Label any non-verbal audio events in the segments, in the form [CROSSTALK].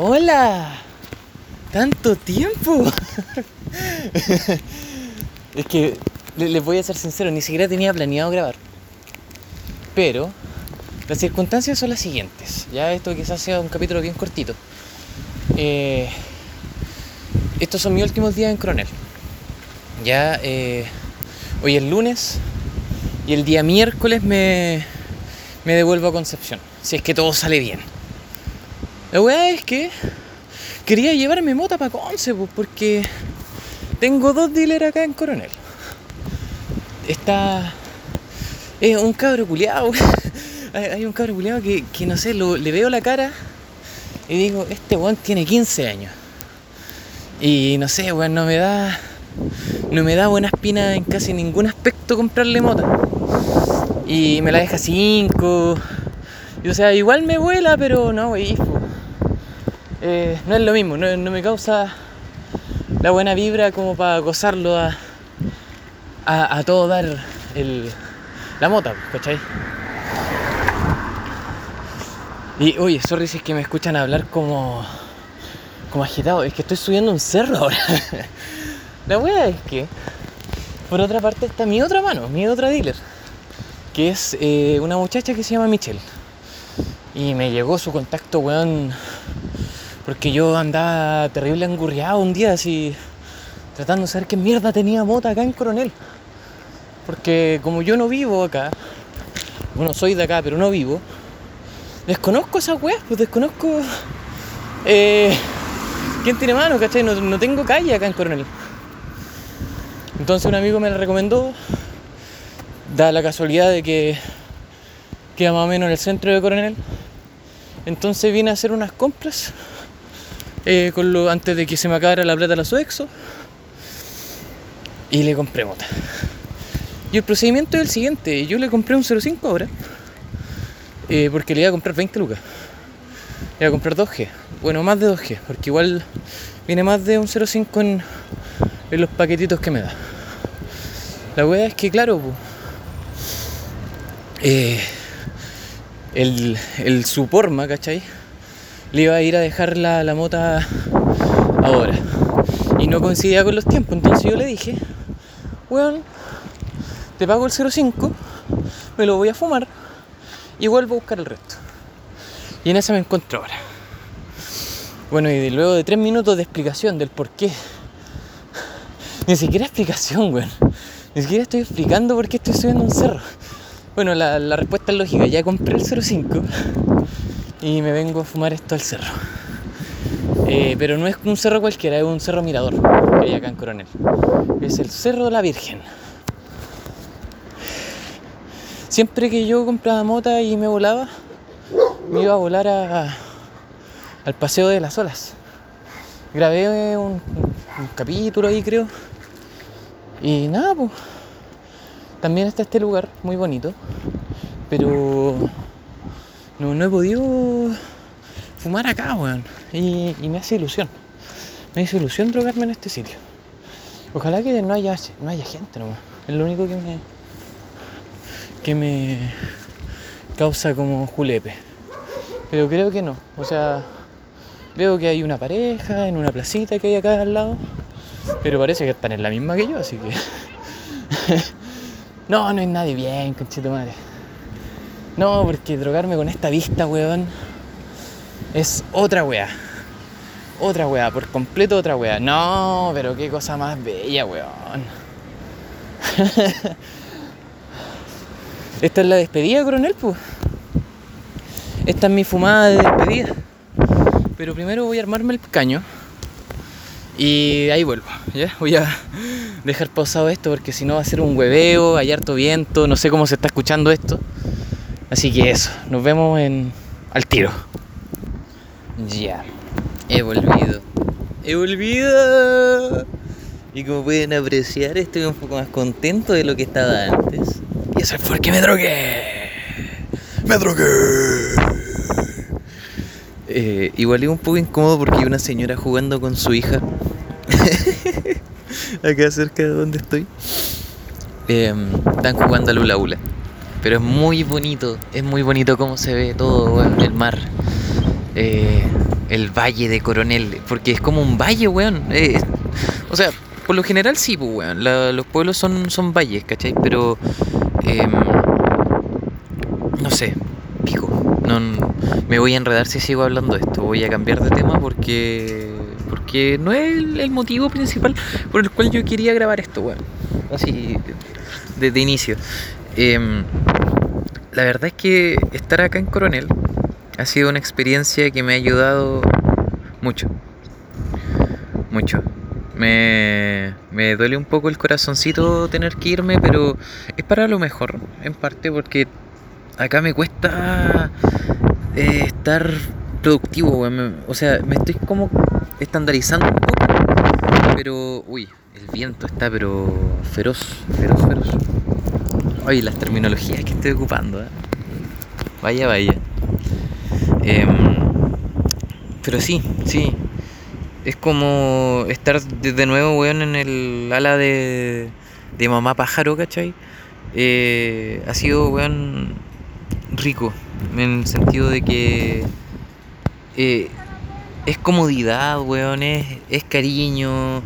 Hola. Tanto tiempo. es que les voy a ser sincero, ni siquiera tenía planeado grabar. Pero las circunstancias son las siguientes. Ya esto quizás sea un capítulo bien cortito. Eh, estos son mis últimos días en Coronel. Ya eh, hoy es lunes y el día miércoles me devuelvo a Concepción. Si es que todo sale bien. La weá es que quería llevarme mota para Conce, pues, porque tengo dos dealers acá en Coronel. Está. Es un cabro culiado. [LAUGHS] Hay un cabro culiado que, no sé, le veo la cara y digo, este weón tiene 15 años. Y no sé, weón, no me da. No me da buena espina en casi ningún aspecto comprarle mota. Y me la deja 5. Y o sea, igual me vuela, pero no, wey. Eh, no es lo mismo, no, no, me causa la buena vibra como para gozarlo a, a, todo dar el, la mota, ¿cachai? Y oye, sorry si es que me escuchan hablar como, como agitado, es que estoy subiendo un cerro ahora. [LAUGHS] la wea es que, por otra parte, está mi otra mano, mi otra dealer, que es eh, una muchacha que se llama Michelle. Y me llegó su contacto, weón, porque yo andaba terrible angurriado un día, así, tratando de saber qué mierda tenía mota acá en Coronel. Porque como yo no vivo acá, bueno, soy de acá, pero no vivo, desconozco esas weas, pues desconozco eh, quién tiene mano, ¿cachai? No, no, tengo calle acá en Coronel. Entonces un amigo me la recomendó, da la casualidad de que queda más o menos en el centro de Coronel. Entonces vine a hacer unas compras eh, con lo, antes de que se me acabara la plata de la Soexo y le compré mota. Y el procedimiento es el siguiente, yo le compré un 05 ahora eh, porque le iba a comprar 20 lucas. Le iba a comprar 2G. Bueno, más de 2G, porque igual viene más de un 0.5 en, en los paquetitos que me da. La wea es que, claro, eh, el, el Suporma, ¿cachai? Le iba a ir a dejar la, la mota ahora. Y no coincidía con los tiempos. Entonces yo le dije, weón, te pago el 0.5, me lo voy a fumar y vuelvo a buscar el resto. Y en esa me encuentro ahora. Bueno, y luego de tres minutos de explicación del por qué. Ni siquiera explicación, weón. Ni siquiera estoy explicando por qué estoy subiendo un cerro. Bueno, la, la respuesta es lógica. Ya compré el 05 y me vengo a fumar esto al cerro. Eh, pero no es un cerro cualquiera, es un cerro mirador que hay acá en Coronel. Es el Cerro de la Virgen. Siempre que yo compraba mota y me volaba, me iba a volar a, al Paseo de las Olas. Grabé un, un capítulo ahí, creo. Y nada, pues. También está este lugar muy bonito. Pero no, no he podido fumar acá, weón. Y, y, me hace ilusión. Me hace ilusión drogarme en este sitio. Ojalá que no haya, no haya gente nomás. Es lo único que me, que me causa como julepe. Pero creo que no. O sea, veo que hay una pareja en una placita que hay acá al lado. Pero parece que están en la misma que yo, así que. [LAUGHS] no, no hay nadie bien, conchito madre. No, porque drogarme con esta vista, weón, es otra weá. Otra weá, por completo otra weá. No, pero qué cosa más bella, weón. [LAUGHS] Esta es la despedida, coronel, pues. Esta es mi fumada de despedida. Pero primero voy a armarme el caño. Y ahí vuelvo, ¿ya? Voy a dejar pausado esto porque si no va a ser un hueveo, hay harto viento, no sé cómo se está escuchando esto. Así que eso, nos vemos en al tiro. Ya, he volvido. He volvido. Y como pueden apreciar, estoy un poco más contento de lo que estaba antes. Y eso es porque me drogué. Me drogué. Eh, igual es un poco incómodo porque hay una señora jugando con su hija. [LAUGHS] Acá cerca de donde estoy. Eh, están jugando a Lula Ula. Pero es muy bonito. Es muy bonito cómo se ve todo, bueno, el mar. Eh, el valle de Coronel, porque es como un valle, weón. Eh, o sea, por lo general sí, pues, weón. los pueblos son, son valles, ¿cachai? Pero, em, no sé, pico. No, me voy a enredar si sigo hablando de esto. Voy a cambiar de tema porque porque no es el, motivo principal por el cual yo quería grabar esto, weón. Así, desde inicio. Em, la verdad es que estar acá en Coronel ha sido una experiencia que me ha ayudado mucho. Mucho. Me, me duele un poco el corazoncito tener que irme, pero es para lo mejor, en parte porque acá me cuesta eh, estar productivo, O sea, me estoy como estandarizando un poco. Pero, uy, el viento está pero feroz, feroz, feroz. Ay, las terminologías que estoy ocupando, ¿eh? Vaya, vaya. Em, pero sí, sí. Es como estar de nuevo, weón, en el ala de, de mamá pájaro, ¿cachai? Eh, ha sido, weón, rico. En el sentido de que eh, es comodidad, weón, es, cariño,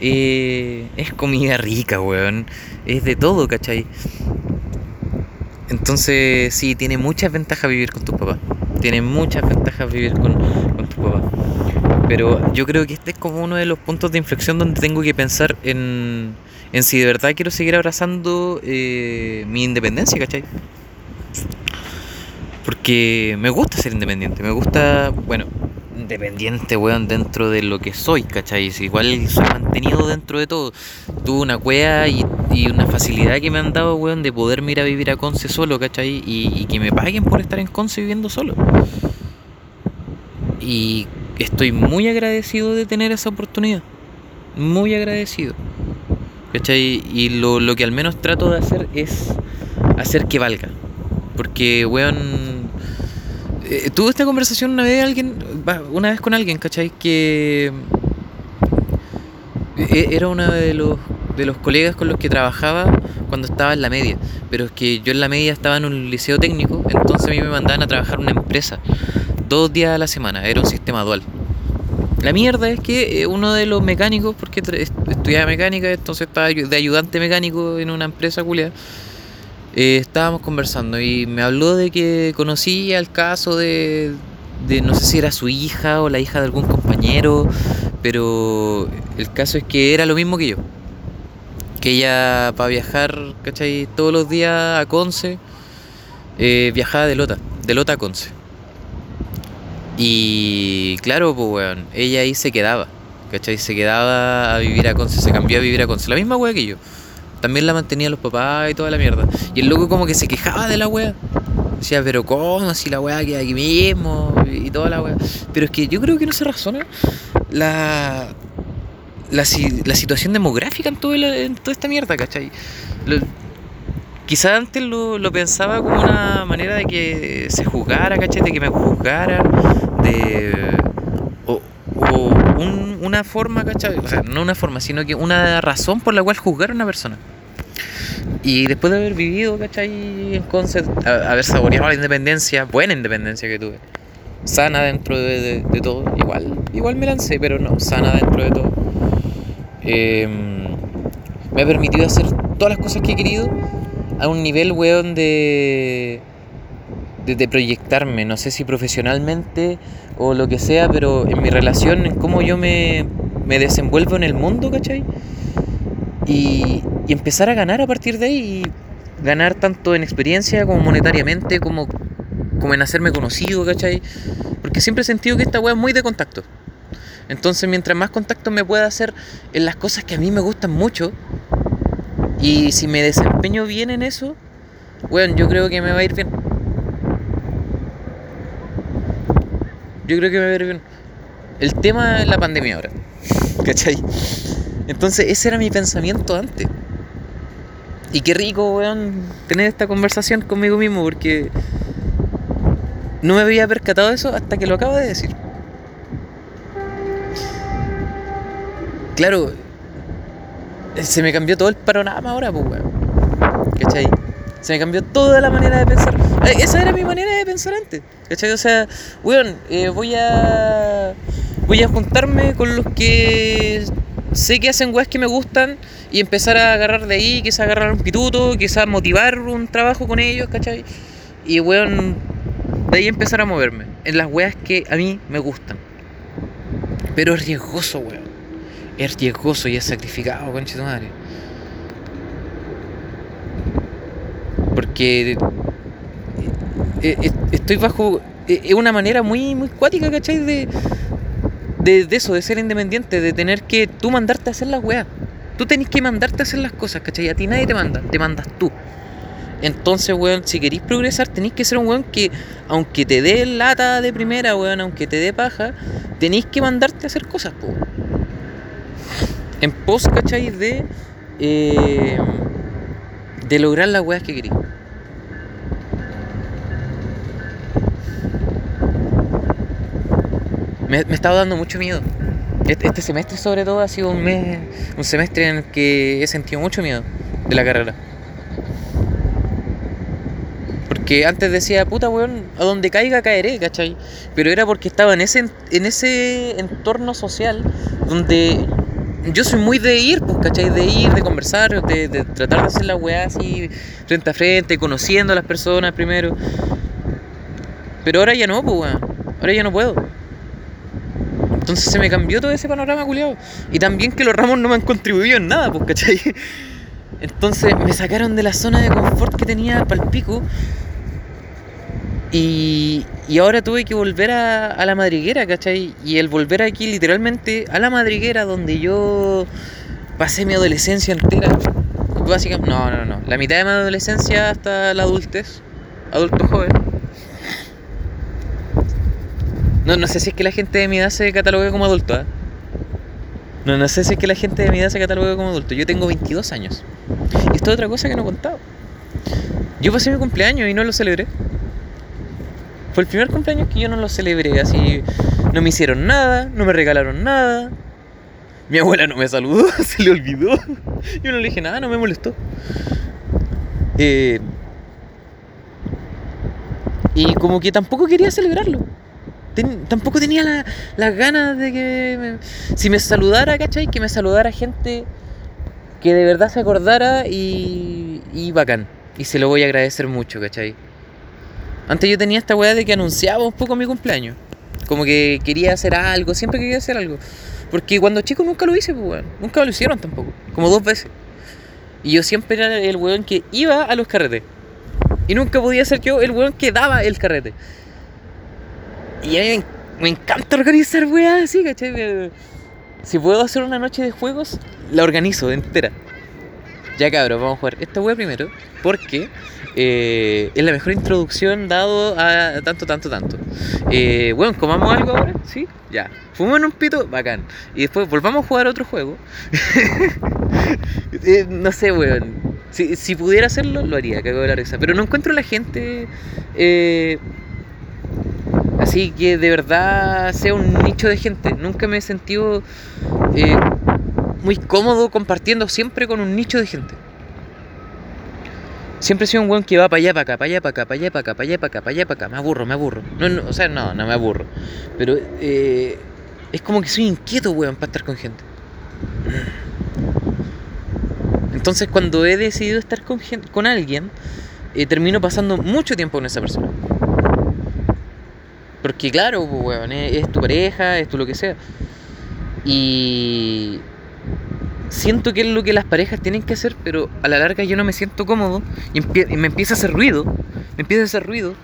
eh, es comida rica, weón, es de todo, ¿cachai? Entonces, sí, tiene muchas ventajas vivir con tu papá. Tiene muchas ventajas vivir con, tu papá. Pero yo creo que este es como uno de los puntos de inflexión donde tengo que pensar en, en si de verdad quiero seguir abrazando eh, mi independencia, ¿cachai? Porque me gusta ser independiente, me gusta, bueno, independiente, weón, dentro de lo que soy, ¿cachai? Igual soy mantenido dentro de todo. Tuve una cueva y, una facilidad que me han dado, weón, de poderme ir a vivir a Conce solo, ¿cachai? Y, y que me paguen por estar en Conce viviendo solo. Y estoy muy agradecido de tener esa oportunidad. Muy agradecido. ¿Cachai? Y lo, lo que al menos trato de hacer es hacer que valga. Porque, weón. Eh, tuve esta conversación una vez alguien, una vez con alguien, ¿cachai? Que eh, era uno de los, de los colegas con los que trabajaba cuando estaba en la media. Pero es que yo en la media estaba en un liceo técnico, entonces a mí me mandaban a trabajar en una empresa dos días a la semana, era un sistema dual. La mierda es que eh, uno de los mecánicos, porque estudiaba mecánica, entonces estaba de ayudante mecánico en una empresa culiada eh, estábamos conversando y me habló de que conocía el caso de, de, no sé si era su hija o la hija de algún compañero, pero el caso es que era lo mismo que yo. Que ella para viajar, ¿cachai? Todos los días a Conce, eh, viajaba de Lota, de Lota a Conce. Y claro, pues weón, ella ahí se quedaba, ¿cachai? Se quedaba a vivir a Conce, se cambió a vivir a Conce, la misma weá que yo. También la mantenía los papás y toda la mierda. Y el loco como que se quejaba de la wea. Decía, pero ¿cómo? Si la wea queda aquí mismo y toda la wea. Pero es que yo creo que no se razona la, la, situación demográfica en, todo en toda esta mierda, ¿cachai? quizás antes lo, pensaba como una manera de que se juzgara, ¿cachai? De que me juzgaran, de... O, una forma, ¿cachai? O sea, no una forma, sino que una razón por la cual juzgar a una persona. Y después de haber vivido, ¿cachai? En concept, haber saboreado la independencia, buena independencia que tuve, sana dentro de, todo, igual, igual me lancé, pero no, sana dentro de todo. Em, me ha permitido hacer todas las cosas que he querido a un nivel, weón, de, de, de, proyectarme, no sé si profesionalmente o lo que sea, pero en mi relación, en cómo yo me, me desenvuelvo en el mundo, ¿cachai? y, empezar a ganar a partir de ahí. Y ganar tanto en experiencia como monetariamente, como, como en hacerme conocido, ¿cachai? Porque siempre he sentido que esta weá es muy de contacto. Entonces, mientras más contacto me pueda hacer en las cosas que a mí me gustan mucho, y si me desempeño bien en eso, bueno, yo creo que me va a ir bien. Yo creo que me va a ir bien. El tema es la pandemia ahora. [LAUGHS] ¿Cachai? Entonces ese era mi pensamiento antes. Y qué rico, weón, tener esta conversación conmigo mismo porque no me había percatado de eso hasta que lo acabo de decir. Claro, se me cambió todo el panorama ahora, pues, weón. ¿Cachai? Se me cambió toda la manera de pensar. Eh, esa era mi manera de pensar antes. ¿Cachai? O sea, weón, eh, voy a. Voy a juntarme con los que sé que hacen weas que me gustan y empezar a agarrar de ahí, quizás agarrar un pituto, quizás motivar un trabajo con ellos, ¿cachai? Y weón, de ahí empezar a moverme en las weas que a mí me gustan. Pero es riesgoso, weón. Es riesgoso y es sacrificado, concha tu madre. Porque eh, eh, estoy bajo. Eh, es una manera muy, muy cuática, ¿cachai? De, de, eso, de ser independiente, de tener que tú mandarte a hacer las weas. Tú tenés que mandarte a hacer las cosas, ¿cachai? A ti nadie te manda, te mandas tú. Entonces, weón, si queréis progresar, tenéis que ser un weón que, aunque te dé lata de primera, weón, aunque te dé paja, tenéis que mandarte a hacer cosas, po. En pos, ¿cachai? De, eh, de lograr las weas que queréis. Me, me estaba dando mucho miedo. Este, semestre, sobre todo, ha sido un mes, un semestre en el que he sentido mucho miedo de la carrera. Porque antes decía, puta weón, a donde caiga caeré, ¿cachai? Pero era porque estaba en ese, en ese entorno social donde yo soy muy de ir, pues, ¿cachai? De ir, de conversar, de, de tratar de hacer la weá así, frente a frente, conociendo a las personas primero. Pero ahora ya no, pues, weón. Ahora ya no puedo. Entonces se me cambió todo ese panorama, culiado. Y también que los ramos no me han contribuido en nada, pues, ¿cachai? Entonces me sacaron de la zona de confort que tenía para el pico. Y, y, ahora tuve que volver a, a, la madriguera, ¿cachai? Y el volver aquí literalmente a la madriguera donde yo pasé mi adolescencia entera. Básicamente, no, no, no. La mitad de mi adolescencia hasta la adultez. Adulto joven. No, no sé si es que la gente de mi edad se catalogue como adulto, ¿eh? No, no sé si es que la gente de mi edad se catalogue como adulto. Yo tengo 22 años. Y esto es otra cosa que no he contado. Yo pasé mi cumpleaños y no lo celebré. Fue el primer cumpleaños que yo no lo celebré. Así, no me hicieron nada, no me regalaron nada. Mi abuela no me saludó, [LAUGHS] se le olvidó. Yo no le dije nada, no me molestó. Eh, y como que tampoco quería celebrarlo. Tampoco tenía las la ganas de que me, si me saludara, ¿cachai? Que me saludara gente que de verdad se acordara y, y bacán. Y se lo voy a agradecer mucho, ¿cachai? Antes yo tenía esta weá de que anunciaba un poco mi cumpleaños. Como que quería hacer algo, siempre quería hacer algo. Porque cuando chico nunca lo hice, pues weón. Nunca lo hicieron tampoco. Como dos veces. Y yo siempre era el weón que iba a los carretes. Y nunca podía ser yo el weón que daba el carrete. Y a mí me, encanta organizar weas así, ¿cachai? Si puedo hacer una noche de juegos, la organizo entera. Ya cabros, vamos a jugar esta wea primero. Porque eh, es la mejor introducción dado a tanto, tanto, tanto. Eh, bueno, comamos algo ahora, ¿sí? Ya. Fumamos un pito, bacán. Y después volvamos a jugar otro juego. [LAUGHS] eh, no sé, weón. Si, si, pudiera hacerlo, lo haría, cago de la risa. Pero no encuentro la gente eh, así que de verdad sea un nicho de gente. Nunca me he sentido eh, muy cómodo compartiendo siempre con un nicho de gente. Siempre he sido un weón que va para allá, para acá, para allá, para acá, para allá, para acá, para allá, para acá, para allá, para acá. Me aburro, me aburro. O sea, no, no me aburro. Pero eh, es como que soy inquieto, weón, para estar con gente. Entonces, cuando he decidido estar con alguien, eh, termino pasando mucho tiempo con esa persona. Porque, claro, weón, es, tu pareja, es tu lo que sea. Y siento que es lo que las parejas tienen que hacer, pero a la larga yo no me siento cómodo y, me empieza a hacer ruido, me empieza a hacer ruido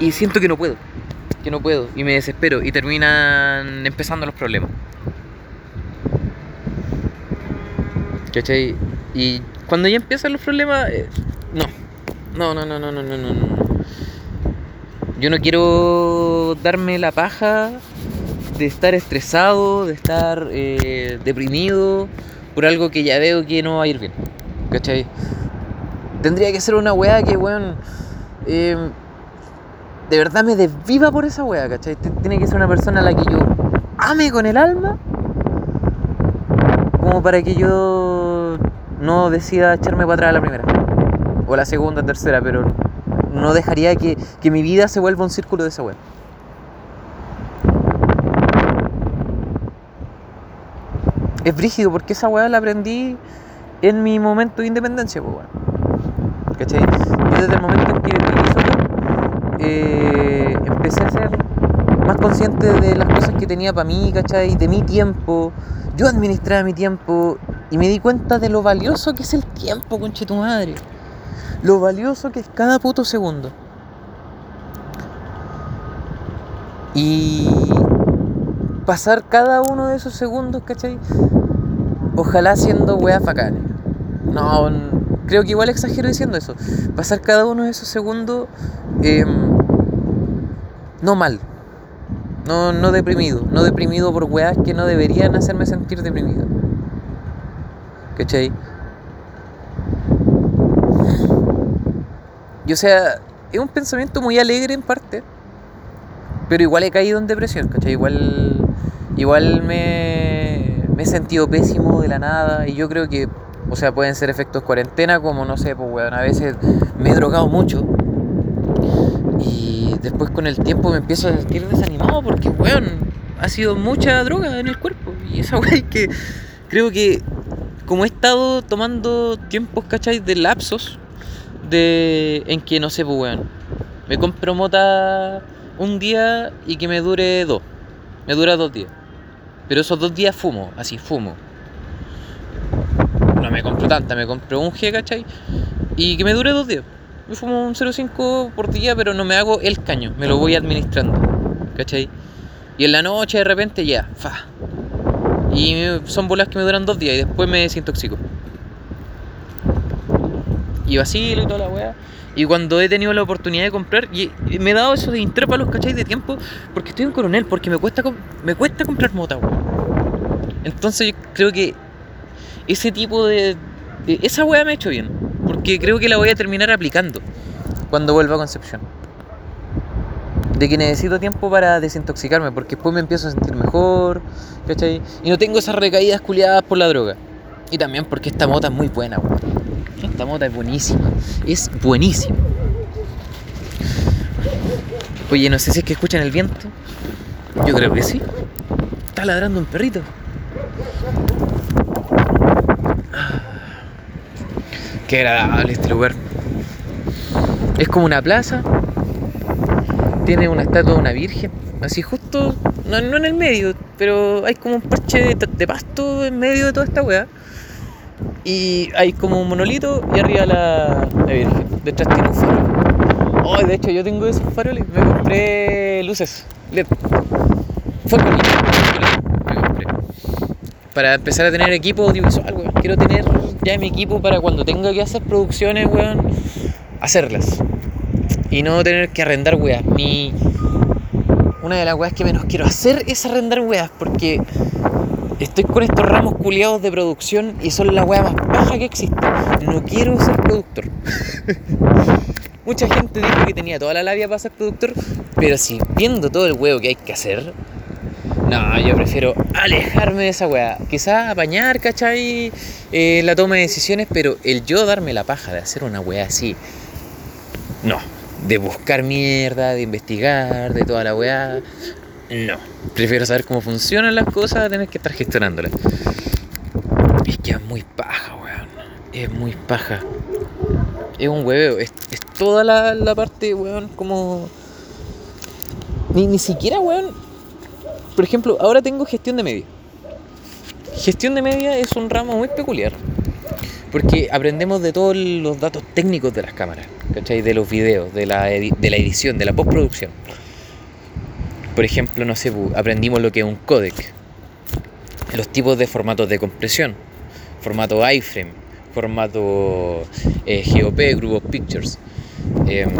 y siento que no puedo, que no puedo y me desespero y terminan empezando los problemas. ¿Cachai? Y cuando ya empiezan los problemas, eh. No, no, no, no, no, no, no, no. Yo no quiero darme la paja de estar estresado, de estar eh, deprimido por algo que ya veo que no va a ir bien. ¿Cachai? Tendría que ser una weá que, weón, eh, de verdad me desviva por esa weá, ¿cachai? Tiene que ser una persona a la que yo ame con el alma, como para que yo no decida echarme para atrás la primera. o la segunda, tercera, pero no dejaría que, que mi vida se vuelva un círculo de esa weá. Es brígido porque esa weá la aprendí en mi momento de independencia, pues weón. ¿Cachai? Yo desde el momento en que eh, empecé a ser más consciente de las cosas que tenía para mí, ¿cachai? De mi tiempo. Yo administraba mi tiempo y me di cuenta de lo valioso que es el tiempo, conche tu madre. Lo valioso que es cada puto segundo. Y pasar cada uno de esos segundos, ¿cachai? Ojalá haciendo weas bacanes. No, creo que igual exagero diciendo eso. Pasar cada uno de esos segundos em, no mal. No, no deprimido. No deprimido por weas que no deberían hacerme sentir deprimido. ¿Cachai? Y o sea, es un pensamiento muy alegre en parte. Pero igual he caído en depresión, ¿cachai? Igual, igual me, he sentido pésimo de la nada. Y yo creo que, o sea, pueden ser efectos cuarentena, como no sé, pues weón, a veces me he drogado mucho. Y después con el tiempo me empiezo a sentir desanimado porque, weón, ha sido mucha droga en el cuerpo. Y esa [LAUGHS] weón que creo que como he estado tomando tiempos, ¿cachai? De lapsos, de en que no sé, pues weón, me compro mota un día y que me dure dos. Me dura dos días. Pero esos dos días fumo, así, fumo. No me compro tanta, me compro un G, ¿cachai? Y que me dure dos días. Me fumo un 0,5 por día, pero no me hago el caño, me lo voy administrando, ¿cachai? Y en la noche de repente ya, fa. Y son bolas que me duran dos días y después me desintoxico. Y vacilo y toda la weá. Y cuando he tenido la oportunidad de comprar, y me he dado eso de intrépalos, ¿cachai? De tiempo, porque estoy en coronel, porque me cuesta, me cuesta comprar mota, weón. Entonces yo creo que ese tipo de, Esa weá me ha hecho bien, porque creo que la voy a terminar aplicando cuando vuelva a Concepción. De que necesito tiempo para desintoxicarme, porque después me empiezo a sentir mejor, ¿cachai? Y no tengo esas recaídas culiadas por la droga. Y también porque esta mota es muy buena, weón. Esta mota es buenísima. Es buenísima. Oye, no sé si es que escuchan el viento. Yo creo que sí. Está ladrando un perrito. Qué agradable este lugar. Es como una plaza. Tiene una estatua de una virgen. Así justo, no, en el medio, pero hay como un parche de, de pasto en medio de toda esta weá. Y hay como un monolito y arriba la, Virgen. Detrás tiene un farol. Oh, de hecho yo tengo esos faroles. Me compré luces LED. Fue con me compré. Para empezar a tener equipo audiovisual, weón. Quiero tener ya mi equipo para cuando tenga que hacer producciones, weón, hacerlas. Y no tener que arrendar weas. Ni. Una de las weas que menos quiero hacer es arrendar weas, porque Estoy con estos ramos culiados de producción y son la weá más baja que existe. No quiero ser productor. [LAUGHS] Mucha gente dijo que tenía toda la labia para ser productor, pero si viendo todo el huevo que hay que hacer, no, yo prefiero alejarme de esa weá. Quizás apañar, ¿cachai? Eh, la toma de decisiones, pero el yo darme la paja de hacer una weá así, no. De buscar mierda, de investigar, de toda la weá. No. Prefiero saber cómo funcionan las cosas a tener que estar gestionándolas. Es que es muy paja, weón. Es muy paja. Es un hueveo. Es, toda la, parte, weón, como. Ni, ni siquiera, weón. Por ejemplo, ahora tengo gestión de media. Gestión de media es un ramo muy peculiar. Porque aprendemos de todos los datos técnicos de las cámaras, ¿cachai? De los videos, de la, de la edición, de la postproducción. Por ejemplo, no sé, aprendimos lo que es un codec, los tipos de formatos de compresión, formato iframe, formato eh, GOP, Group of Pictures, em,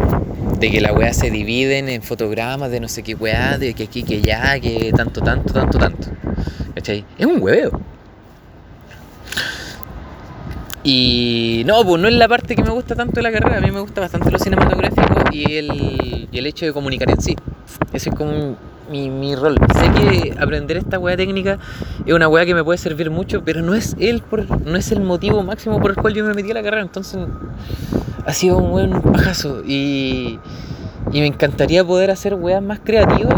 de que la weá se dividen en fotogramas de no sé qué weá, de que aquí, que ya, que tanto, tanto, tanto, tanto. ¿Cachai? Es un hueveo. Y no, pues no es la parte que me gusta tanto de la carrera, a mí me gusta bastante lo cinematográfico y el, y el hecho de comunicar en sí. Ese es como mi, mi rol. Sé que aprender esta weá técnica es una weá que me puede servir mucho, pero no es el por, no es el motivo máximo por el cual yo me metí a la carrera. Entonces ha sido un buen pajazo y, y me encantaría poder hacer weas más creativas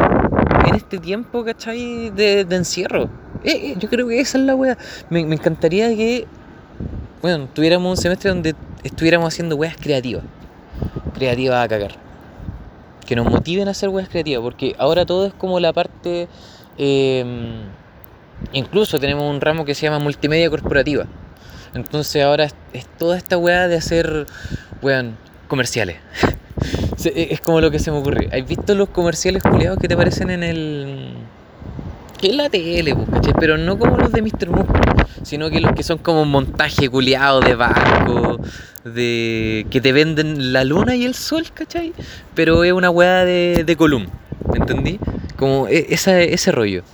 en este tiempo, ¿cachai? De, de encierro. Eh, eh, yo creo que esa es la weá. Me, me encantaría que, bueno, tuviéramos un semestre donde estuviéramos haciendo weas creativas. Creativas a cagar. Que nos motiven a hacer weas creativas. Porque ahora todo es como la parte. eh, incluso tenemos un ramo que se llama multimedia corporativa. Entonces ahora es, toda esta weá de hacer, weón, comerciales. [LAUGHS] E, es como lo que se me ocurre. ¿Has visto los comerciales culiados que te aparecen en el. Que en la tele, pues, ¿cachai? Pero no como los de Mr. Muscle, sino que los que son como montaje culiado de barco, de. que te venden la luna y el sol, ¿cachai? Pero es una weá de, de Column, ¿me entendí? Como e- esa, ese rollo.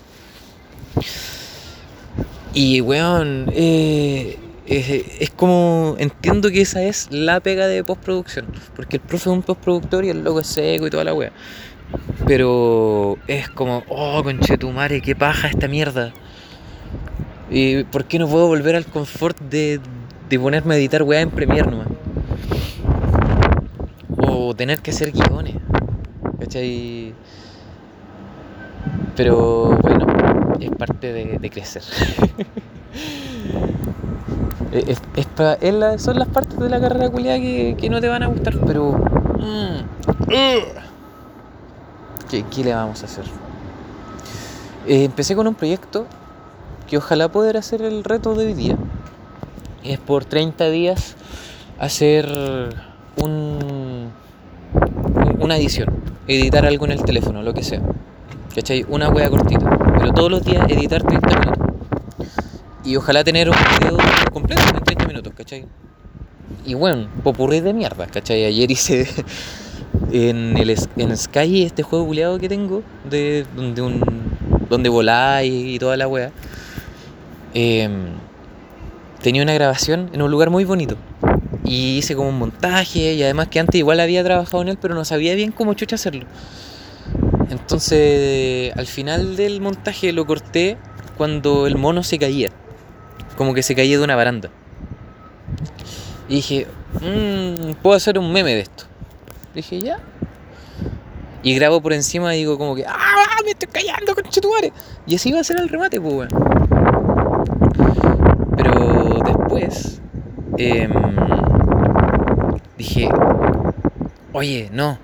Y weón, eh, es, es como. Entiendo que esa es la pega de postproducción. Porque el profe es un postproductor y el loco es seco y toda la wea. Pero es como, oh, conchetumare, qué paja esta mierda. ¿Y por qué no puedo volver al confort de, de ponerme a editar weá en Premiere nomás? O tener que hacer guiones. ¿Cachai? Pero bueno, es parte de, crecer. [LAUGHS] Es- es- la- son las partes de la carrera culiada que, no te van a gustar, pero. mm. ¿Qué, le vamos a hacer? Eh, empecé con un proyecto que ojalá poder hacer el reto de hoy día. Es por 30 días hacer un, una edición, editar algo en el teléfono, lo que sea. ¿Cachai? Una wea cortita. Pero todos los días editar 30 minutos. Y ojalá tener un video completo en 30 minutos, ¿cachai? Y bueno, popurrí de mierda, ¿cachai? Ayer hice en el Sky este juego buleado que tengo, de donde un voláis y toda la wea. em, tenía una grabación en un lugar muy bonito. Y hice como un montaje y además que antes igual había trabajado en él, pero no sabía bien cómo chucha hacerlo. Entonces, al final del montaje lo corté cuando el mono se caía. Como que se caía de una baranda. Y dije, "Mm, puedo hacer un meme de esto. Dije, ya. Y grabo por encima y digo como que, ¡ah, me estoy callando, conchetumare! Y así va a ser el remate, pues, weón. Pero después, em, dije, oye, no,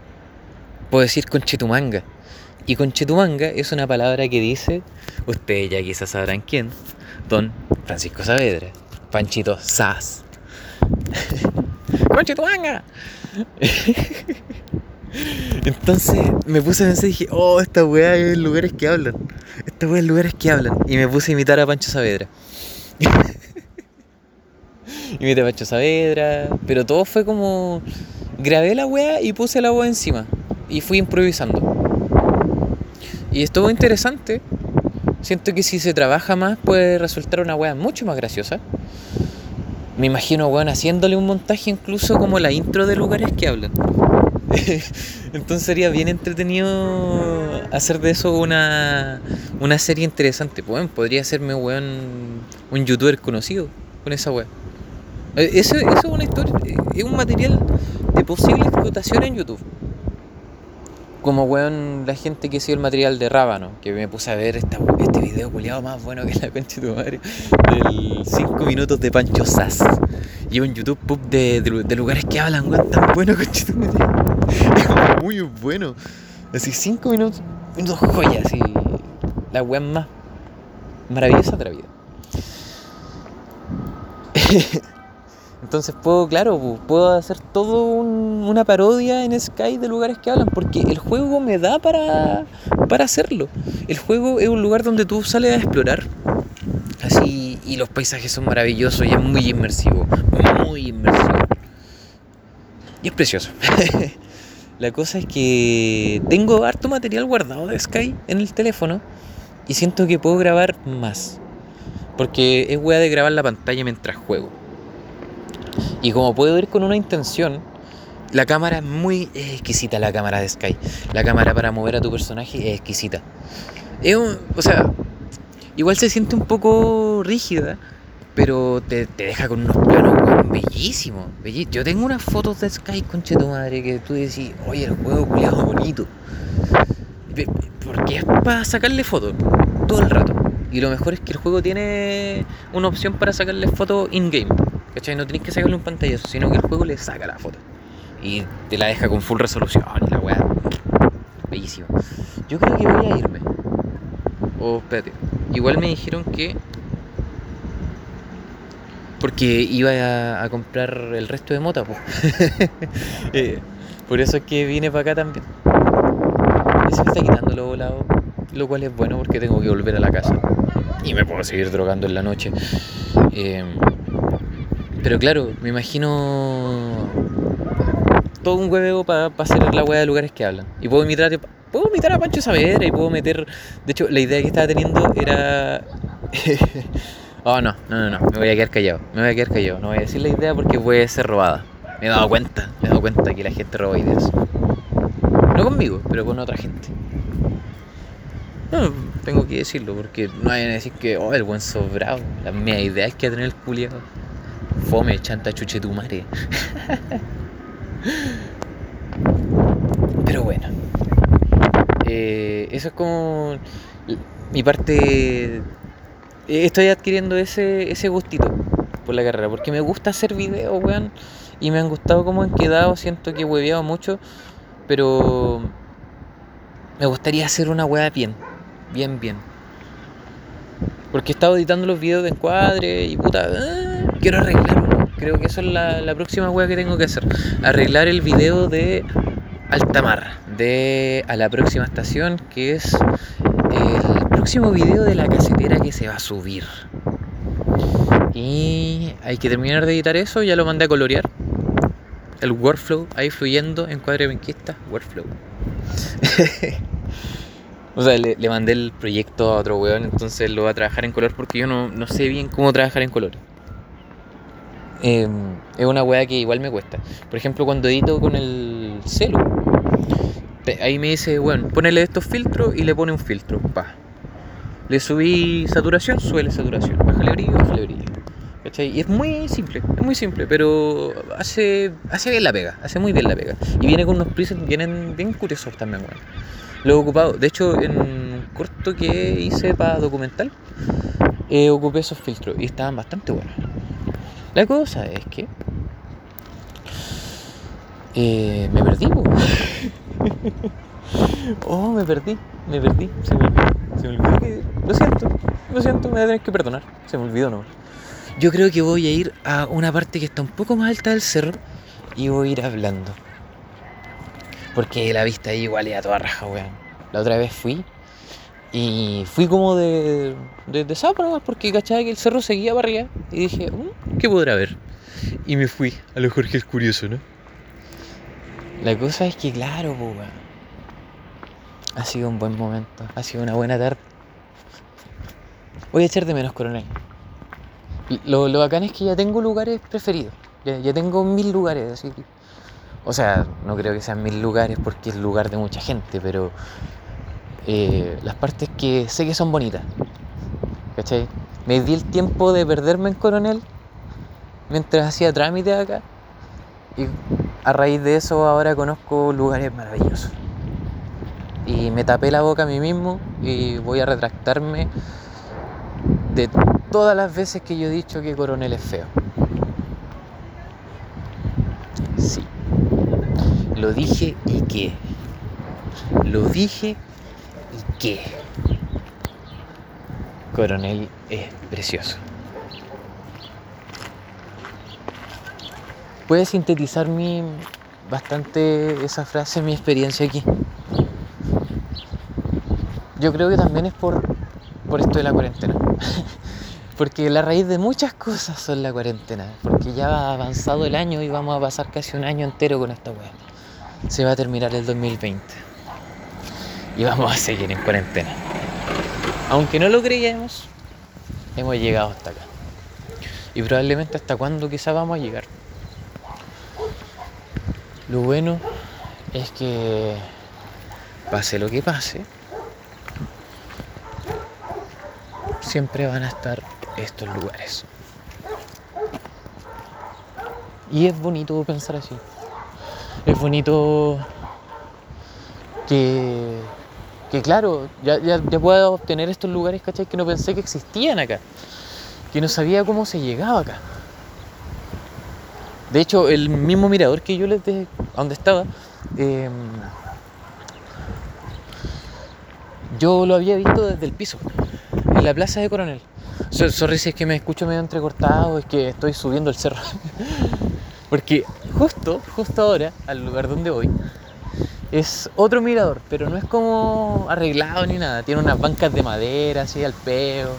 puedo decir conchetumanga. Y conchetumanga es una palabra que dice, ustedes ya quizás sabrán quién, don Francisco Saavedra, Panchito Sass. [LAUGHS] ¡Conchetumanga! [LAUGHS] Entonces me puse a pensar y dije, oh, esta weá es lugares que hablan. Esta weá es lugares que hablan. Y me puse a imitar a Pancho Saavedra. [LAUGHS] Imité a Pancho Saavedra. Pero todo fue como. Grabé la weá y puse la voz encima. Y fui improvisando. Y estuvo interesante. Siento que si se trabaja más puede resultar una weá mucho más graciosa. Me imagino, weón, haciéndole un montaje incluso como la intro de lugares que hablan. [LAUGHS] Entonces sería bien entretenido hacer de eso una, una serie interesante. Bueno, podría hacerme weón, un youtuber conocido con esa weá. Eh, Eso, eso es una historia, eh, es un material de posible explotación en YouTube. Como weón, la gente que sigue el material de Rábano, que me puse a ver este video culiado más bueno que la concha de tu madre, del 5 minutos de Pancho Sass. Y un YouTube pub de, de, de lugares que hablan, weón, tan bueno, [LAUGHS] concha de tu. Es muy bueno. Así, 5 minutos, minutos joyas, así. La weón más maravillosa de la vida. [LAUGHS] Entonces puedo, claro, pu- puedo hacer todo un- una parodia en Sky de lugares que hablan, porque el juego me da para, para hacerlo. El juego es un lugar donde tú sales a explorar, así, y los paisajes son maravillosos y es muy inmersivo, muy inmersivo. Y es precioso. [LAUGHS] La cosa es que tengo harto material guardado de Sky en el teléfono y siento que puedo grabar más. Porque es weá de grabar la pantalla mientras juego. Y como puedo ir con una intención, La cámara es muy exquisita, la cámara de Sky. La cámara para mover a tu personaje es exquisita. Es un, o sea, igual se siente un poco rígida, pero te, deja con unos planos bellísimos. Yo tengo unas fotos de Sky, conche tu madre, que tú decís, oye, el juego culiado bonito. Porque es para sacarle fotos todo el rato. Y lo mejor es que el juego tiene una opción para sacarle fotos in-game. ¿Cachai? No tenéis que sacarle un pantallazo, sino que el juego le saca la foto. Y te la deja con full resolución y la weá. Bellísimo. Yo creo que voy a irme. O espérate. Igual me dijeron que. Porque iba a, comprar el resto de mota, pues. [LAUGHS] por eso es que vine para acá también. Y me está quitando lo volado. Lo cual es bueno porque tengo que volver a la casa y me puedo seguir drogando en la noche. Em, pero claro, me imagino todo un huevo para hacer la hueá de lugares que hablan. Y puedo imitar, puedo imitar a Pancho Saavedra y puedo meter... De hecho, la idea que estaba teniendo era... [LAUGHS] oh, no, no, no, no, me voy a quedar callado. Me voy a quedar callado. No voy a decir la idea porque puede ser robada. Me he dado cuenta, me he dado cuenta que la gente roba ideas. No conmigo, pero con otra gente. No, tengo que decirlo, porque no hay a decir que, oh, el buen sobrado. La mía idea es que tener el culiado. Fome, chanta, chuche tu madre. Pero bueno. Eh, eso es como mi parte. Estoy adquiriendo ese, ese gustito por la carrera, porque me gusta hacer videos, weón. Y me han gustado cómo han quedado. Siento que he hueveado mucho, pero me gustaría hacer una hueá bien bien, bien. Porque he estado editando los videos de encuadre y puta, ah, quiero arreglarlo. Creo que eso es la, próxima wea que tengo que hacer. Arreglar el video de Altamar, de a la próxima estación, que es el próximo video de la casetera que se va a subir. Y hay que terminar de editar eso, ya lo mandé a colorear. El workflow ahí fluyendo, encuadre benquista, workflow. [LAUGHS] O sea, le, mandé el proyecto a otro weón, entonces lo va a trabajar en color porque yo no, sé bien cómo trabajar en color. Em, es una weá que igual me cuesta. Por ejemplo, cuando edito con el celu, ahí me dice, bueno, ponele estos filtros y le pone un filtro. Pa. Le subí saturación, suele saturación. Bájale brillo, bájale brillo. ¿Cachai? Y es muy simple, es muy simple, pero hace, hace bien la pega, hace muy bien la pega. Y viene con unos presets vienen bien curiosos también, weón. Lo he ocupado. De hecho, en un corto que hice para documental, eh, ocupé esos filtros y estaban bastante buenos. La cosa es que eh, me perdí. [LAUGHS] oh, me perdí, me perdí. Se me olvidó. Se me olvidó que... Lo siento, lo siento, me voy a tener que perdonar. Se me olvidó no. Yo creo que voy a ir a una parte que está un poco más alta del cerro y voy a ir hablando. Porque la vista ahí igual a toda raja, weón. La otra vez fui y fui como de, de, de porque cachaba que el cerro seguía para arriba. Y dije, mm, ¿qué podrá haber? Y me fui a lo Jorge el Curioso, ¿no? La cosa es que, claro, weón. Ha sido un buen momento, ha sido una buena tarde. Voy a echar de menos, coronel. Lo, lo bacán es que ya tengo lugares preferidos. Ya, tengo mil lugares, así o sea, no creo que sean mil lugares porque es lugar de mucha gente, pero eh, las partes que sé que son bonitas. ¿Cachai? Me di el tiempo de perderme en Coronel mientras hacía trámite acá. Y a raíz de eso ahora conozco lugares maravillosos. Y me tapé la boca a mí mismo y voy a retractarme de todas las veces que yo he dicho que Coronel es feo. Sí. Lo dije y qué. Lo dije y qué. Coronel es precioso. Puede sintetizar mi bastante esa frase, mi experiencia aquí. Yo creo que también es por, por esto de la cuarentena. [LAUGHS] porque la raíz de muchas cosas son la cuarentena. Porque ya ha avanzado el año y vamos a pasar casi un año entero con esta weá se va a terminar el 2020 y vamos a seguir en cuarentena. Aunque no lo creíamos, hemos llegado hasta acá. Y probablemente hasta cuándo quizá vamos a llegar. Lo bueno es que pase lo que pase, siempre van a estar estos lugares. Y es bonito pensar así. Es bonito que, que claro, ya, ya, puedo obtener estos lugares, ¿cachai? Que no pensé que existían acá. Que no sabía cómo se llegaba acá. De hecho, el mismo mirador que yo les dejé, donde estaba, em, yo lo había visto desde el piso, en la plaza de Coronel. Sorry si es que me escucho medio entrecortado, es que estoy subiendo el cerro. [LAUGHS] Porque justo, justo ahora, al lugar donde voy, es otro mirador, pero no es como arreglado ni nada. Tiene unas bancas de madera, así al peo.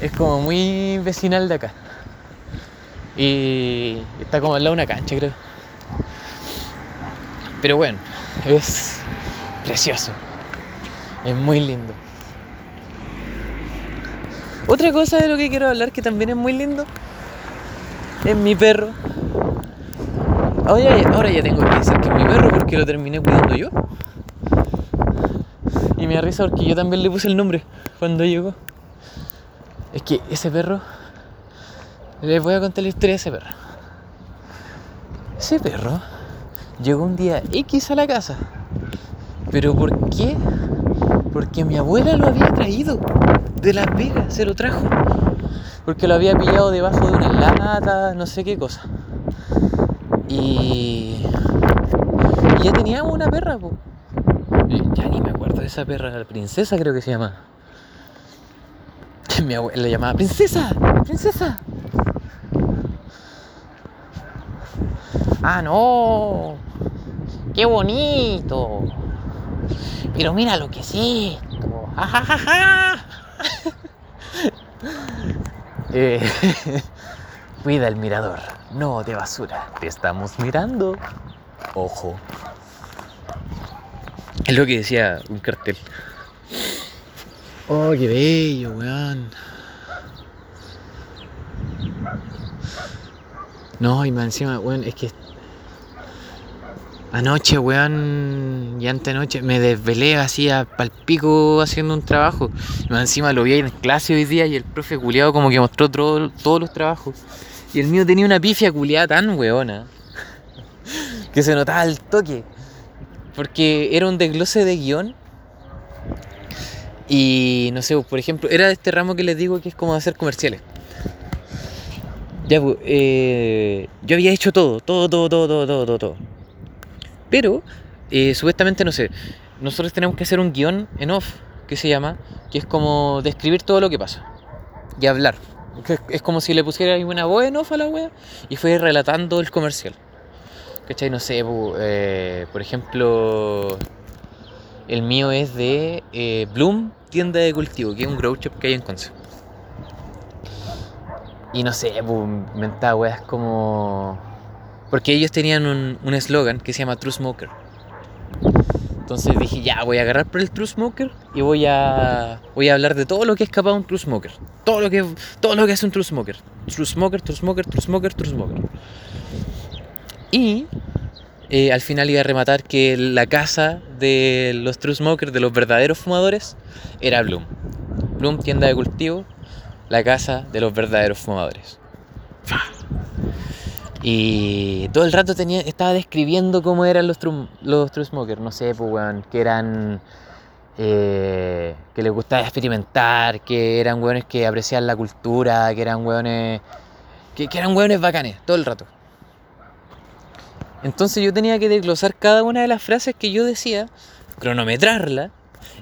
Es como muy vecinal de acá. Y está como al lado de una cancha, creo. Pero bueno, es precioso. Es muy lindo. Otra cosa de lo que quiero hablar que también es muy lindo es mi perro. Ahora ya, tengo que decir que es mi perro porque lo terminé cuidando yo. Y me da risa porque yo también le puse el nombre cuando llegó. Es que ese perro. Les voy a contar la historia de ese perro. Ese perro llegó un día X a la casa. ¿Pero por qué? Porque mi abuela lo había traído de Las Vegas, se lo trajo. Porque lo había pillado debajo de una lata, no sé qué cosa. Y, ya teníamos una perra, Ya ni me acuerdo de esa perra, la princesa creo que se llama. [LAUGHS] Mi abuela la llamaba princesa, princesa. Ah, no. Qué bonito. Pero mira lo que es esto. [LAUGHS] Eh, [LAUGHS] cuida el mirador, no de basura. Te estamos mirando. Ojo. Es lo que decía un cartel. Oh, qué bello, weón. No, y más encima, weón, es que Anoche, weón, y antenoche me desvelé así a palpico haciendo un trabajo. Y encima lo vi en clase hoy día y el profe culiado como que mostró todos los trabajos. Y el mío tenía una pifia culiada tan weona que se notaba el toque. Porque era un desglose de guion. Y no sé, por ejemplo, era de este ramo que les digo que es como hacer comerciales. Ya, pues, eh, yo había hecho todo, todo, todo, todo, todo, todo, todo. Pero, eh, supuestamente, no sé, nosotros tenemos que hacer un guion en off, que se llama, que es como describir todo lo que pasa y hablar. Es como si le pusiera una voz en off a y fue relatando el comercial. ¿Cachai? No sé, eh, por ejemplo, el mío es de eh, Bloom, tienda de cultivo, que es un grow shop que hay en Conce. Y no sé, mentada weas como porque ellos tenían un eslogan que se llama True Smoker. Entonces dije, ya, voy a agarrar por el True Smoker y voy a, voy a hablar de todo lo que es capaz un True Smoker. Todo lo que, todo lo que es un True Smoker. True Smoker, True Smoker, True Smoker, True Smoker. Y eh, al final iba a rematar que la casa de los True Smokers, de los verdaderos fumadores, era Bloom. Bloom, tienda de cultivo, la casa de los verdaderos fumadores. Y todo el rato tenía, estaba describiendo cómo eran los true, los true smokers. No sé, pues, weón, que eran. Eh, que les gustaba experimentar, que eran weones que apreciaban la cultura, que eran weones. Que, que eran weones bacanes, todo el rato. Entonces yo tenía que desglosar cada una de las frases que yo decía, cronometrarla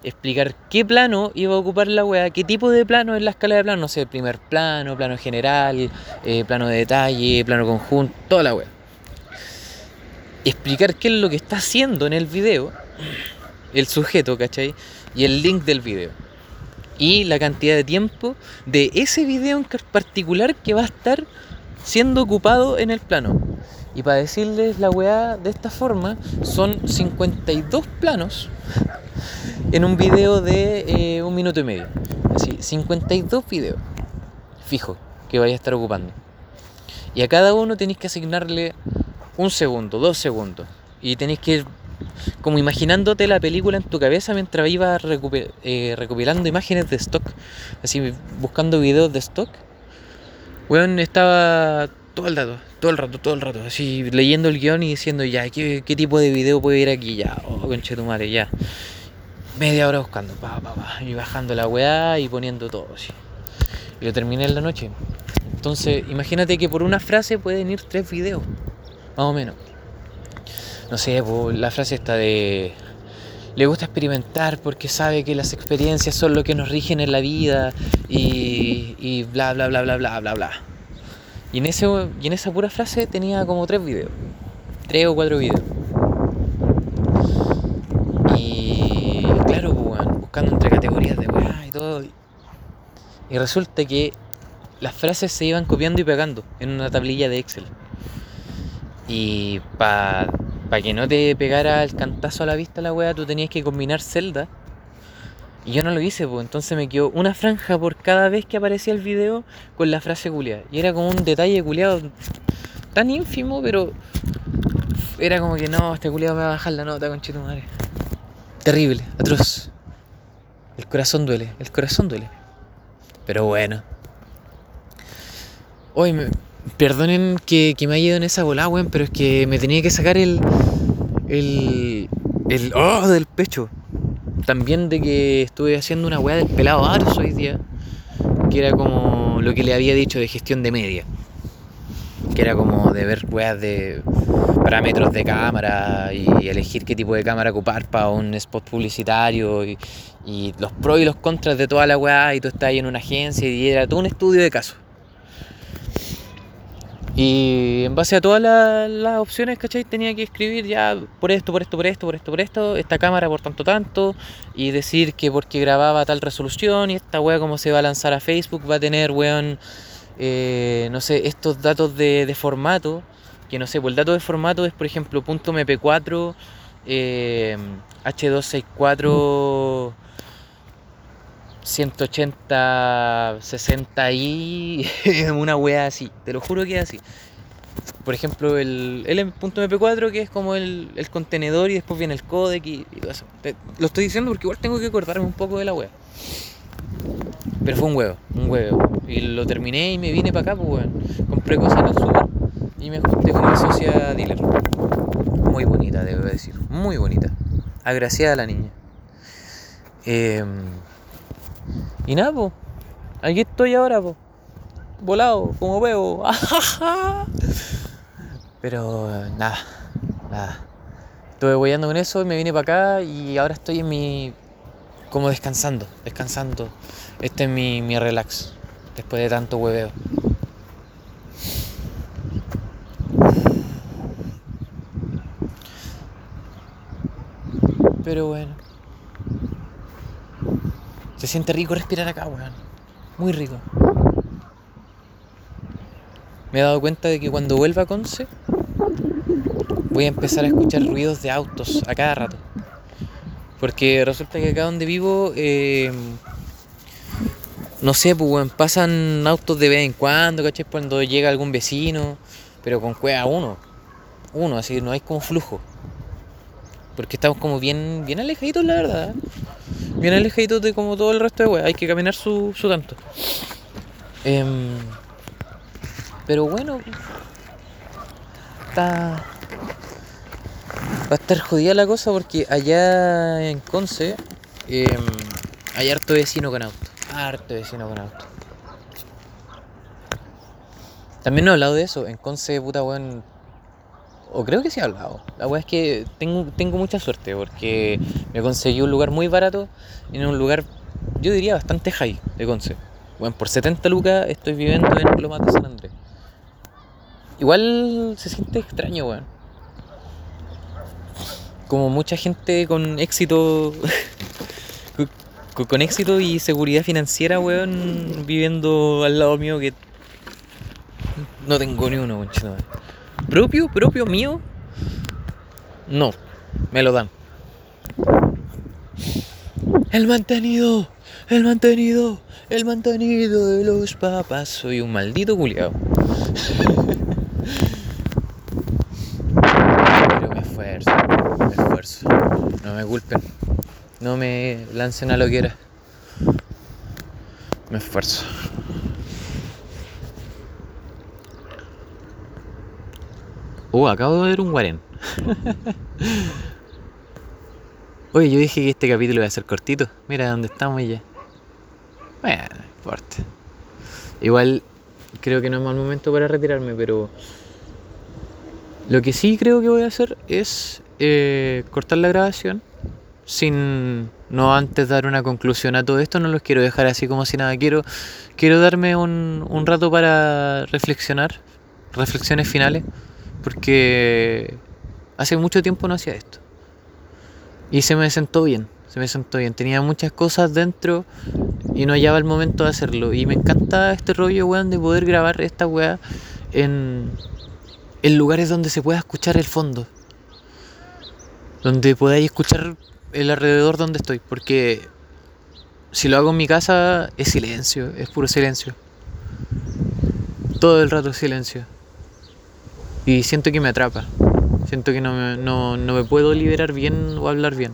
explicar qué plano iba a ocupar la wea, qué tipo de plano en la escala de plano, no sé, primer plano, plano general, eh, plano de detalle, plano conjunto, toda la wea. Explicar qué es lo que está haciendo en el video, el sujeto, ¿cachai? Y el link del video. Y la cantidad de tiempo de ese video en particular que va a estar siendo ocupado en el plano. Y para decirles la weá de esta forma, son 52 planos en un video de eh, un minuto y medio. Así, 52 videos fijos que vaya a estar ocupando. Y a cada uno tenéis que asignarle un segundo, dos segundos. Y tenéis que ir como imaginándote la película en tu cabeza mientras ibas eh, recopilando imágenes de stock. Así buscando videos de stock. Weón, estaba todo el rato, todo el rato, todo el rato. Así leyendo el guion y diciendo ya, ¿qué, tipo de video puede ir aquí? Ya, oh, conche tu madre, ya. Media hora buscando, pa, pa, pa, y bajando la weá y poniendo todo así. Y lo terminé en la noche. Entonces, imagínate que por una frase pueden ir tres videos, más o menos. No sé, la frase está de... Le gusta experimentar porque sabe que las experiencias son lo que nos rigen en la vida y, y bla, bla, bla, bla, bla, bla, bla. Y en, ese, y en esa pura frase tenía como tres videos. Tres o cuatro videos. entre categorías de weá y todo. Y resulta que las frases se iban copiando y pegando en una tablilla de Excel. Y para pa que no te pegara el cantazo a la vista la weá, tú tenías que combinar celdas. Y yo no lo hice, pues entonces me quedó una franja por cada vez que aparecía el video con la frase culiada. Y era como un detalle culiado tan ínfimo, pero era como que no, este culiado me va a bajar la nota, conchito madre. Terrible, atroz. El corazón duele, el corazón duele. Pero bueno. Hoy me, perdonen que, me haya ido en esa bola, weón, pero es que me tenía que sacar el. el. el. oh, del pecho. También de que estuve haciendo una weá del pelado Ars hoy día. Que era como lo que le había dicho de gestión de media. Que era como de ver weas de parámetros de cámara y elegir qué tipo de cámara ocupar para un spot publicitario y, los pros y los contras de toda la weá y tú estás ahí en una agencia y era todo un estudio de caso. Y en base a todas las, opciones, ¿cachai? Tenía que escribir ya por esto, por esto, por esto, por esto, por esto, esta cámara por tanto, tanto, y decir que porque grababa tal resolución y esta weá como se va a lanzar a Facebook va a tener, weón, eh, no sé, estos datos de, de formato que no sé, pues el dato de formato es por ejemplo .mp4, H264, 180, 60 y [LAUGHS] una wea así, te lo juro que es así. Por ejemplo, el, .mp4 que es como el, contenedor y después viene el codec y, todo eso. lo estoy diciendo porque igual tengo que acordarme un poco de la wea. Pero fue un huevo, un huevo. Y lo terminé y me vine para acá, pues weón. Compré cosas en el y me junté con mi socia dealer. Muy bonita, debo decir. Muy bonita. Agraciada la niña. Em, y nada, pues. Aquí estoy ahora, pues. Volado, como veo. [LAUGHS] Pero nada, nada. Estuve boyando con eso y me vine para acá y ahora estoy en mi. como descansando, descansando. Este es mi, mi relax. Después de tanto hueveo. Pero bueno. Se siente rico respirar acá, weón. Muy rico. Me he dado cuenta de que cuando vuelva a Conce voy a empezar a escuchar ruidos de autos a cada rato. Porque resulta que acá donde vivo, eh, no sé, pues weón, pasan autos de vez en cuando. Cuando llega algún vecino, pero con cueva uno. Uno, así no hay como flujo. Porque estamos como bien, bien alejaditos, la verdad. Bien alejaditos de como todo el resto de weas. Hay que caminar su, su tanto. Em, pero bueno. Está. Va a estar jodida la cosa porque allá en Conce em, hay harto vecino con auto. Harto vecino con auto. También no he hablado de eso. En Conce, puta weón o creo que sí he hablado. La weá es que tengo, tengo mucha suerte porque me conseguí un lugar muy barato en un lugar, yo diría, bastante high de Conce. Bueno, por 70 lucas estoy viviendo en Lomas de San Andrés. Igual se siente extraño, weón. Como mucha gente con éxito, [LAUGHS] con, éxito y seguridad financiera, weón, viviendo al lado mío que no tengo ni uno, weón propio, propio mío, no, me lo dan. El mantenido, el mantenido, el mantenido de los papás. Soy un maldito culiao. Pero me esfuerzo, me esfuerzo. No me culpen, no me lancen a lo que era. Me esfuerzo. Uh, acabo de ver un guarén. Oye, yo dije que este capítulo iba a ser cortito. Mira dónde estamos ya. Bueno, no importa. Igual creo que no es mal momento para retirarme, pero lo que sí creo que voy a hacer es eh, cortar la grabación sin no antes dar una conclusión a todo esto. No los quiero dejar así como si nada. Quiero, quiero darme un, un rato para reflexionar, reflexiones finales, porque hace mucho tiempo no hacía esto. Y se me sentó bien, se me sentó bien. Tenía muchas cosas dentro y no hallaba el momento de hacerlo. Y me encanta este rollo, weón, de poder grabar esta weá en, lugares donde se pueda escuchar el fondo. Donde podáis escuchar el alrededor donde estoy. Porque si lo hago en mi casa es silencio, es puro silencio. Todo el rato es silencio. Y siento que me atrapa. Siento que no me, no, no me puedo liberar bien o hablar bien.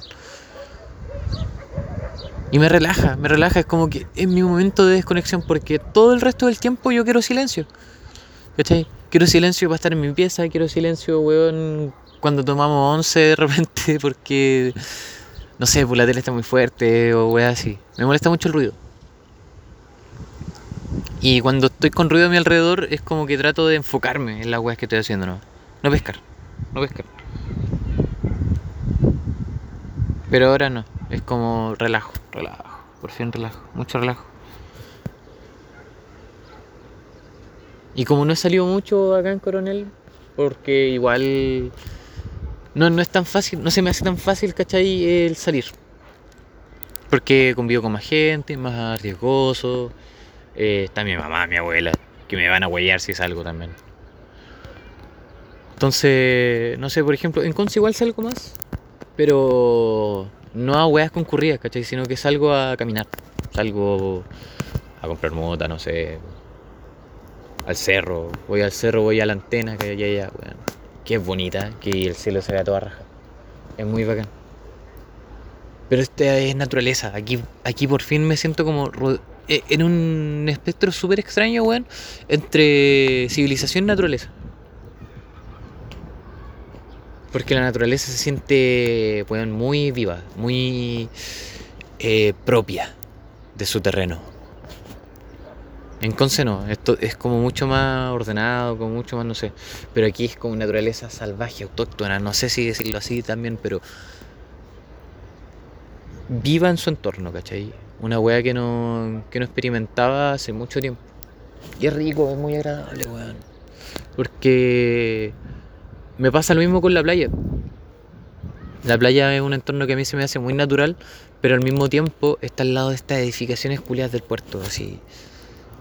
Y me relaja, me relaja, es como que es mi momento de desconexión porque todo el resto del tiempo yo quiero silencio. ¿Cachai? Quiero silencio para estar en mi pieza, quiero silencio, weón, cuando tomamos once de repente [LAUGHS] porque, no sé, pues la tele está muy fuerte o weón así. Me molesta mucho el ruido. Y cuando estoy con ruido a mi alrededor es como que trato de enfocarme en las weas que estoy haciendo, ¿no? No pescar no pescar. Pero ahora no, es como relajo, relajo, por fin relajo, mucho relajo. Y como no he salido mucho acá en Coronel, porque igual no, no es tan fácil, no se me hace tan fácil, ¿cachai? El salir. Porque convivo con más gente, más riesgoso. Eh, está mi mamá, mi abuela, que me van a huellar si salgo también. Entonces, no sé, por ejemplo, en Conce igual salgo más, pero no a weas concurridas, ¿cachai? Sino que salgo a caminar. Salgo a comprar mota, no sé, al cerro. Voy al cerro, voy a la antena que hay allá, weón. Que es bonita, que el cielo se ve a toda raja. Es muy bacán. Pero este es naturaleza. Aquí, aquí por fin me siento como en un espectro súper extraño, weón, entre civilización y naturaleza. Porque la naturaleza se siente muy viva, muy eh, propia de su terreno. En Conce no, esto es como mucho más ordenado, como mucho más, no sé. Pero aquí es como naturaleza salvaje, autóctona, no sé si decirlo así también, pero viva en su entorno, ¿cachai? Una wea que no, que no experimentaba hace mucho tiempo. Y es rico, es muy agradable, weón. Porque me pasa lo mismo con la playa. La playa es un entorno que a mí se me hace muy natural, pero al mismo tiempo está al lado de estas edificaciones culiadas del puerto, así.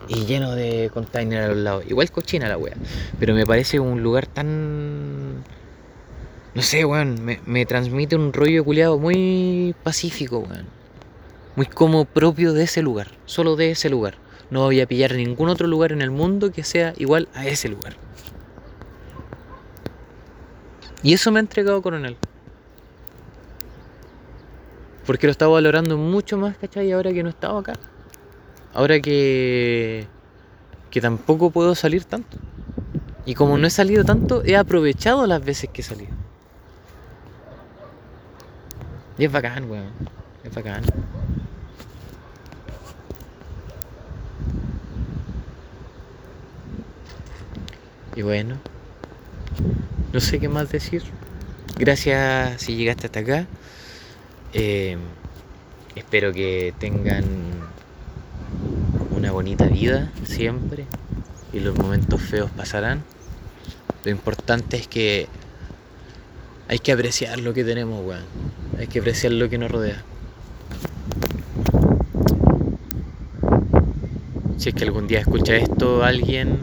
Y lleno de containers a los lados. Igual cochina la wea. Pero me parece un lugar tan. No sé, weón. Me, me transmite un rollo culiado muy pacífico, weón. Muy como propio de ese lugar. Solo de ese lugar. No voy a pillar ningún otro lugar en el mundo que sea igual a ese lugar. Y eso me ha entregado Coronel. Porque lo estaba valorando mucho más, ¿cachai? Ahora que no estaba acá. Ahora que. que tampoco puedo salir tanto. Y como no he salido tanto, he aprovechado las veces que he salido. Y es bacán, weón. Es bacán. Y bueno, no sé qué más decir. Gracias si llegaste hasta acá. Eh, espero que tengan una bonita vida siempre y los momentos feos pasarán. Lo importante es que hay que apreciar lo que tenemos, weón. Hay que apreciar lo que nos rodea. Si es que algún día escucha esto alguien,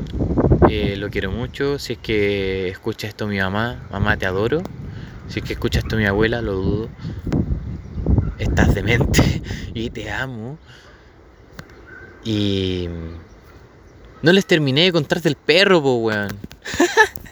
eh, lo quiero mucho. Si es que escucha esto mi mamá, mamá te adoro. Si es que escucha esto mi abuela, lo dudo. Estás demente [LAUGHS] y te amo. Y no les terminé de contarte el perro, po, weón. [LAUGHS]